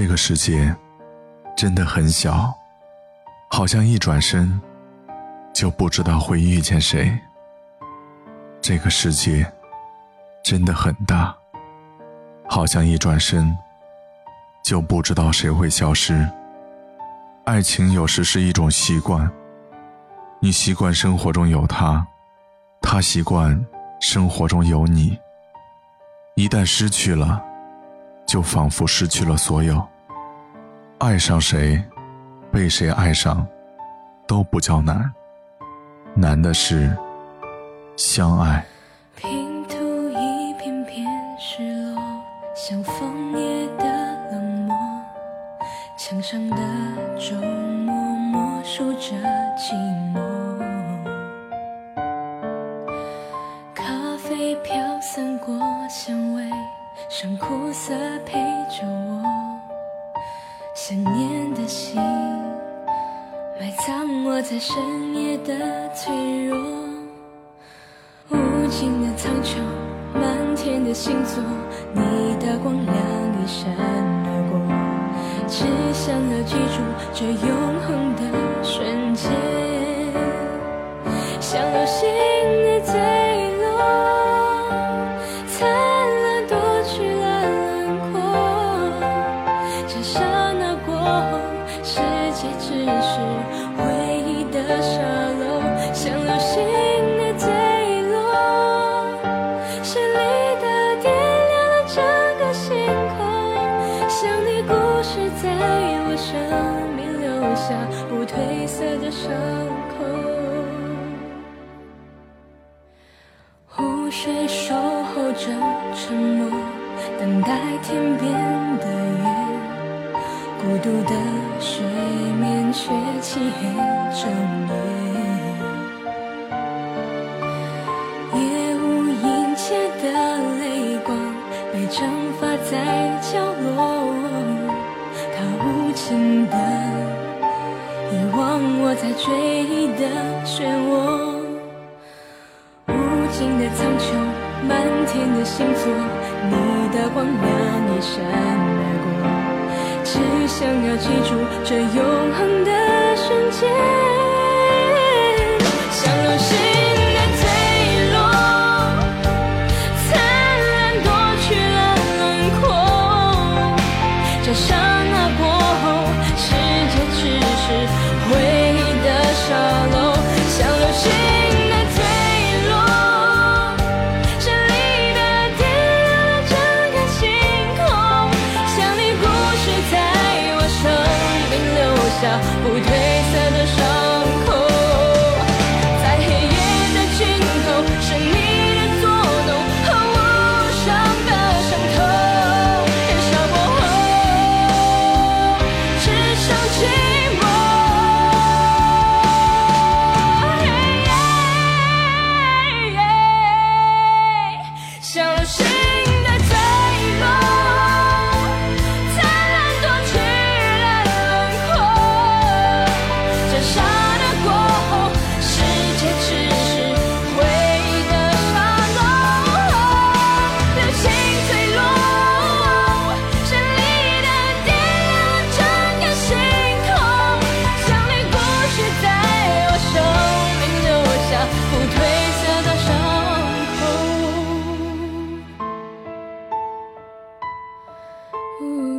这个世界真的很小，好像一转身就不知道会遇见谁。这个世界真的很大，好像一转身就不知道谁会消失。爱情有时是一种习惯，你习惯生活中有他，他习惯生活中有你。一旦失去了，就仿佛失去了所有。爱上谁，被谁爱上，都不叫难，难的是相爱。拼图一片片失落，像枫叶的冷漠，墙上的周末默数着寂寞。咖啡飘散过香味，剩苦涩陪着我。想念的心，埋藏我在深夜的脆弱。无尽的苍穹，满天的星座，你的光亮一闪而过，只想要记住这下不褪色的伤口。湖水守候着沉默，等待天边的月。孤独的水面却漆黑整夜，夜无阴切的泪光被蒸发在角落，它无情的遗忘我在追忆的漩涡。无尽的苍穹，满天的星座，你的光亮一闪而过，只想要记住这永恒的瞬间。不褪色的伤 Ooh.